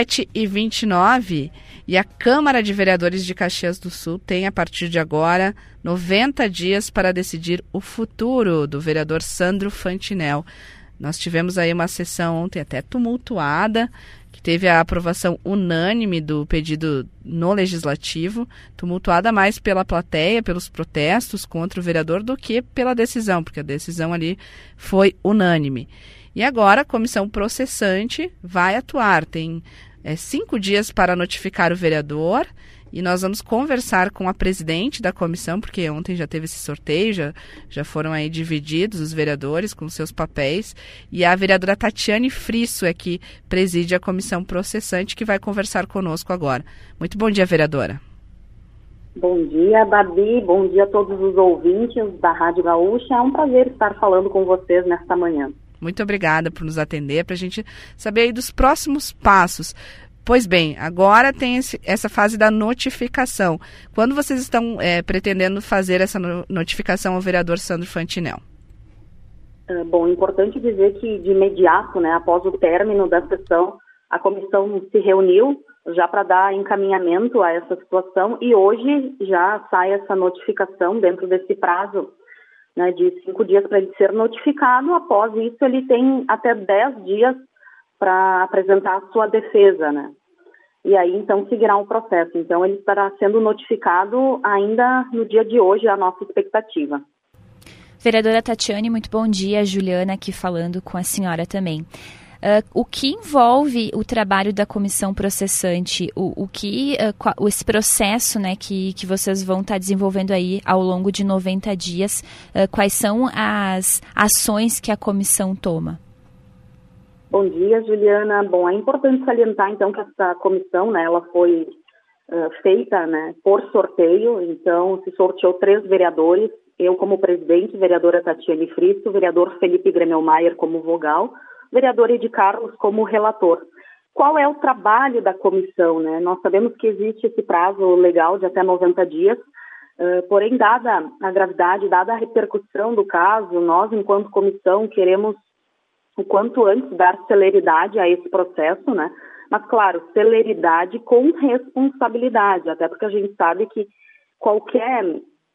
7 e 29 e a Câmara de Vereadores de Caxias do Sul tem, a partir de agora, 90 dias para decidir o futuro do vereador Sandro Fantinel. Nós tivemos aí uma sessão ontem até tumultuada, que teve a aprovação unânime do pedido no Legislativo, tumultuada mais pela plateia, pelos protestos contra o vereador, do que pela decisão, porque a decisão ali foi unânime. E agora a comissão processante vai atuar. Tem é, cinco dias para notificar o vereador e nós vamos conversar com a presidente da comissão, porque ontem já teve esse sorteio, já, já foram aí divididos os vereadores com seus papéis, e a vereadora Tatiane Frisso é que preside a comissão processante, que vai conversar conosco agora. Muito bom dia, vereadora. Bom dia, Babi, bom dia a todos os ouvintes da Rádio Gaúcha, é um prazer estar falando com vocês nesta manhã. Muito obrigada por nos atender, para a gente saber aí dos próximos passos. Pois bem, agora tem esse, essa fase da notificação. Quando vocês estão é, pretendendo fazer essa notificação ao vereador Sandro Fantinel? Uh, bom, importante dizer que de imediato, né, após o término da sessão, a comissão se reuniu já para dar encaminhamento a essa situação e hoje já sai essa notificação dentro desse prazo né, de cinco dias para ele ser notificado. Após isso, ele tem até dez dias para apresentar a sua defesa, né? E aí, então, seguirá o um processo. Então, ele estará sendo notificado ainda no dia de hoje, a nossa expectativa. Vereadora Tatiane, muito bom dia. Juliana aqui falando com a senhora também. Uh, o que envolve o trabalho da comissão processante, o, o que uh, esse processo né, que, que vocês vão estar tá desenvolvendo aí ao longo de 90 dias, uh, quais são as ações que a comissão toma? Bom dia, Juliana. Bom, é importante salientar então que essa comissão, né, ela foi feita, né, por sorteio. Então, se sorteou três vereadores. Eu como presidente, vereadora Tatiane Fristo, vereador Felipe Gremelmaier como vogal vereador Ed Carlos como relator. Qual é o trabalho da comissão? Né? Nós sabemos que existe esse prazo legal de até 90 dias, uh, porém, dada a gravidade, dada a repercussão do caso, nós, enquanto comissão, queremos o quanto antes dar celeridade a esse processo, né? Mas, claro, celeridade com responsabilidade, até porque a gente sabe que qualquer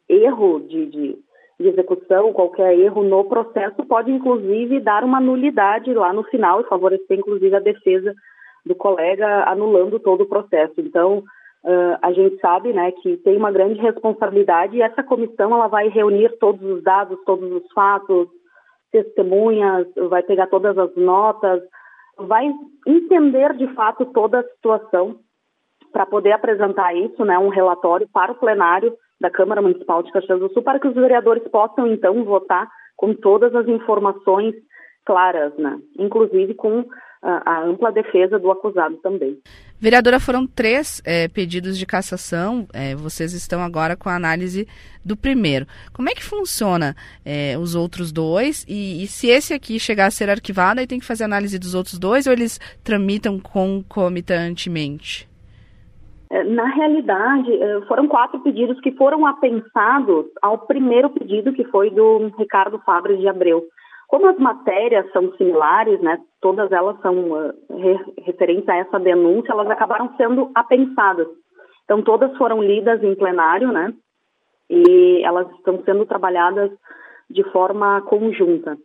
erro de, de de execução, qualquer erro no processo pode inclusive dar uma nulidade lá no final e favorecer inclusive a defesa do colega anulando todo o processo. Então, uh, a gente sabe, né, que tem uma grande responsabilidade e essa comissão ela vai reunir todos os dados, todos os fatos, testemunhas, vai pegar todas as notas, vai entender de fato toda a situação para poder apresentar isso, né, um relatório para o plenário da Câmara Municipal de Caxias do Sul para que os vereadores possam, então, votar com todas as informações claras, né? inclusive com a, a ampla defesa do acusado também. Vereadora, foram três é, pedidos de cassação, é, vocês estão agora com a análise do primeiro. Como é que funciona é, os outros dois? E, e, se esse aqui chegar a ser arquivado, aí tem que fazer análise dos outros dois ou eles tramitam concomitantemente? É, na realidade, é, foram quatro pedidos que foram apensados ao primeiro pedido, que foi do Ricardo Fabres de Abreu. Como as matérias são similares, né, todas elas são uh, referentes a essa denúncia, elas acabaram sendo apensadas. Então, todas foram lidas em plenário, né, e elas estão sendo trabalhadas de forma conjunta.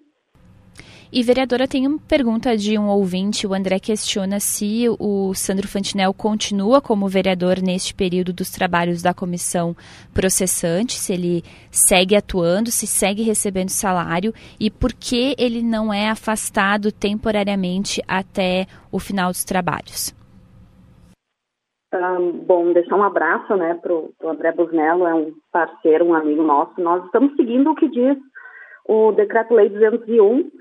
E, vereadora, tem uma pergunta de um ouvinte. O André questiona se o Sandro Fantinel continua como vereador neste período dos trabalhos da comissão processante, se ele segue atuando, se segue recebendo salário e por que ele não é afastado temporariamente até o final dos trabalhos. Um, bom, deixar um abraço né, para o André Busnello, é um parceiro, um amigo nosso. Nós estamos seguindo o que diz o Decreto-Lei 201,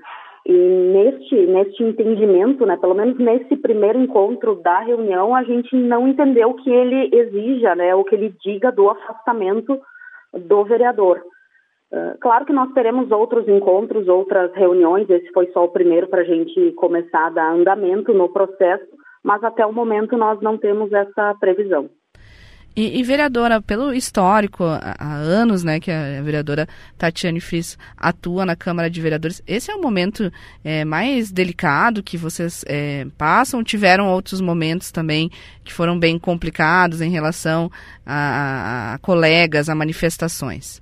e neste, neste entendimento, né, pelo menos nesse primeiro encontro da reunião, a gente não entendeu que ele exija, né, o que ele diga do afastamento do vereador. Uh, claro que nós teremos outros encontros, outras reuniões, esse foi só o primeiro para a gente começar a dar andamento no processo, mas até o momento nós não temos essa previsão. E, e, vereadora, pelo histórico, há, anos né, que a vereadora Tatiane Fris atua na Câmara de Vereadores, esse é o momento é, mais delicado que vocês é, passam? Tiveram outros momentos também que foram bem complicados em relação a, a, a colegas, a manifestações?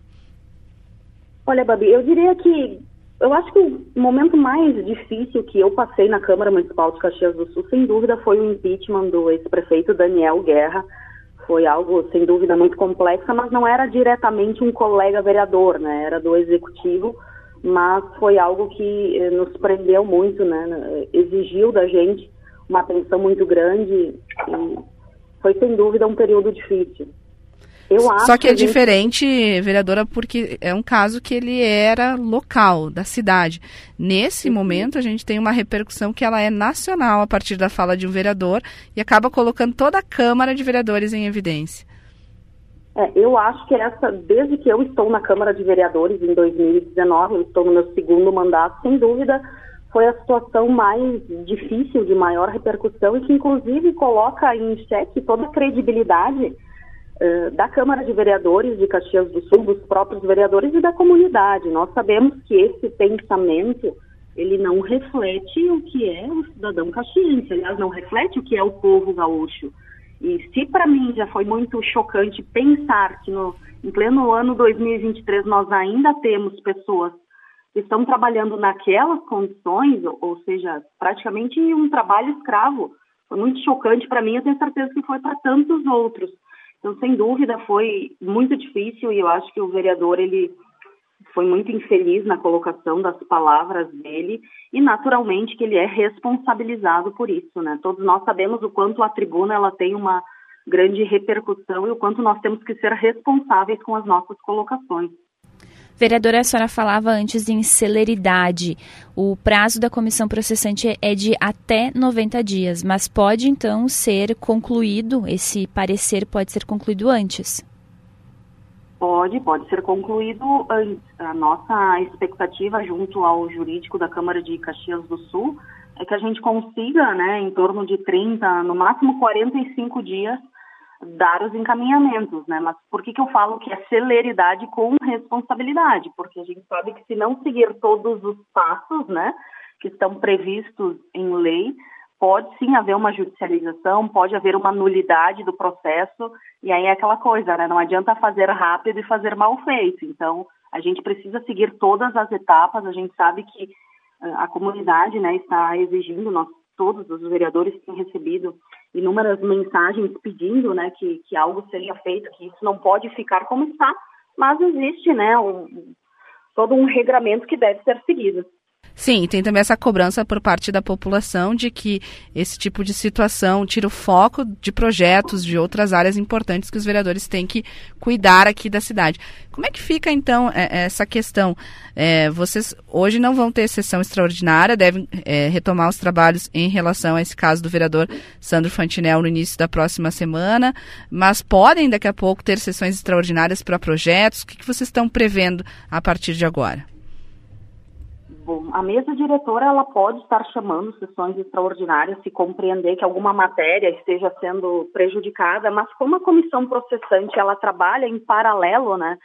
Olha, Babi, eu diria que eu acho que o momento mais difícil que eu passei na Câmara Municipal de Caxias do Sul, sem dúvida, foi o impeachment do ex-prefeito Daniel Guerra. Foi algo, sem dúvida, muito complexo, mas não era diretamente um colega vereador, né? Era do executivo, mas foi algo que eh, nos prendeu muito, né? Exigiu da gente uma atenção muito grande e foi, sem dúvida, um período difícil. Só que é gente... diferente, vereadora, porque é um caso que ele era local, da cidade. Nesse uhum. momento, a gente tem uma repercussão que ela é nacional a partir da fala de um vereador e acaba colocando toda a Câmara de Vereadores em evidência. É, eu acho que essa, desde que eu estou na Câmara de Vereadores em 2019, eu estou no meu segundo mandato, sem dúvida, foi a situação mais difícil, de maior repercussão e que, inclusive, coloca em xeque toda a credibilidade eh, da Câmara de Vereadores de Caxias do Sul, dos próprios vereadores e da comunidade. Nós sabemos que esse pensamento ele não reflete o que é o cidadão caxiense, aliás, não reflete o que é o povo gaúcho. E se para mim já foi muito chocante pensar que no, em pleno ano 2023 nós ainda temos pessoas que estão trabalhando naquelas condições, ou, ou seja, praticamente um trabalho escravo, foi muito chocante para mim, eu tenho certeza que foi para tantos outros. Então, sem dúvida, foi muito difícil e eu acho que o vereador ele foi muito infeliz na colocação das palavras dele e naturalmente que ele é responsabilizado por isso, né? Todos nós sabemos o quanto a tribuna ela tem uma grande repercussão e o quanto nós temos que ser responsáveis com as nossas colocações. Vereadora, a senhora falava antes em celeridade. O prazo da comissão processante é de até 90 dias, mas pode então ser concluído, esse parecer pode ser concluído antes? Pode, pode ser concluído antes. A nossa expectativa junto ao jurídico da Câmara de Caxias do Sul é que a gente consiga, né, em torno de 30, no máximo 45 dias, dar os encaminhamentos, né? Mas por que, que eu falo que é celeridade com responsabilidade? Porque a gente sabe que se não seguir todos os passos, né, que estão previstos em lei, pode sim haver uma judicialização, pode haver uma nulidade do processo, e aí é aquela coisa, né? Não adianta fazer rápido e fazer mal feito. Então, a gente precisa seguir todas as etapas, a gente sabe que ah, a comunidade, né, está exigindo, nós todos os vereadores têm recebido inúmeras mensagens pedindo né, que, que algo seria feito, que isso não pode ficar como está, mas existe né, um, todo um regramento que deve ser seguido. Sim, tem também essa cobrança por parte da população de que esse tipo de situação tira o foco de projetos de outras áreas importantes que os vereadores têm que cuidar aqui da cidade. Como é que fica então é, essa questão? É, vocês hoje não vão ter sessão extraordinária, devem é, retomar os trabalhos em relação a esse caso do vereador Sandro Fantinel no início da próxima semana, mas podem daqui a pouco ter sessões extraordinárias para projetos. O que vocês estão prevendo a partir de agora? A mesa diretora ela pode estar chamando sessões extraordinárias se compreender que alguma matéria esteja sendo prejudicada, mas como a comissão processante ela trabalha em paralelo, né,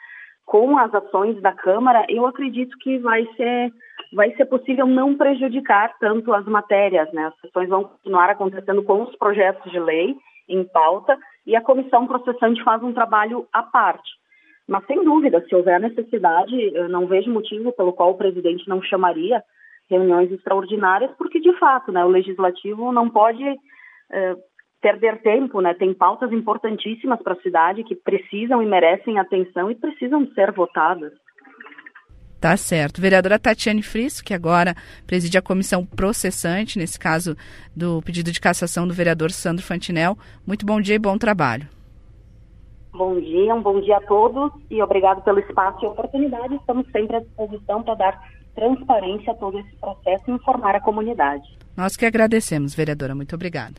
com as ações da Câmara, eu acredito que vai ser vai ser possível não prejudicar tanto as matérias, né? As sessões vão continuar acontecendo com os projetos de lei em pauta e a comissão processante faz um trabalho à parte. Mas, sem dúvida, se houver necessidade, eu não vejo motivo pelo qual o presidente não chamaria reuniões extraordinárias, porque, de fato, né, o legislativo não pode eh, perder tempo, né? Tem pautas importantíssimas para a cidade que precisam e merecem atenção e precisam ser votadas. Tá certo. Vereadora Tatiane Frisso, que agora preside a comissão processante, nesse caso do pedido de cassação do vereador Sandro Fantinel. Muito bom dia e bom trabalho. Bom dia, um bom dia a todos e obrigado pelo espaço e oportunidade. Estamos sempre à disposição para dar transparência a todo esse processo e informar a comunidade. Nós que agradecemos, vereadora. Muito obrigada.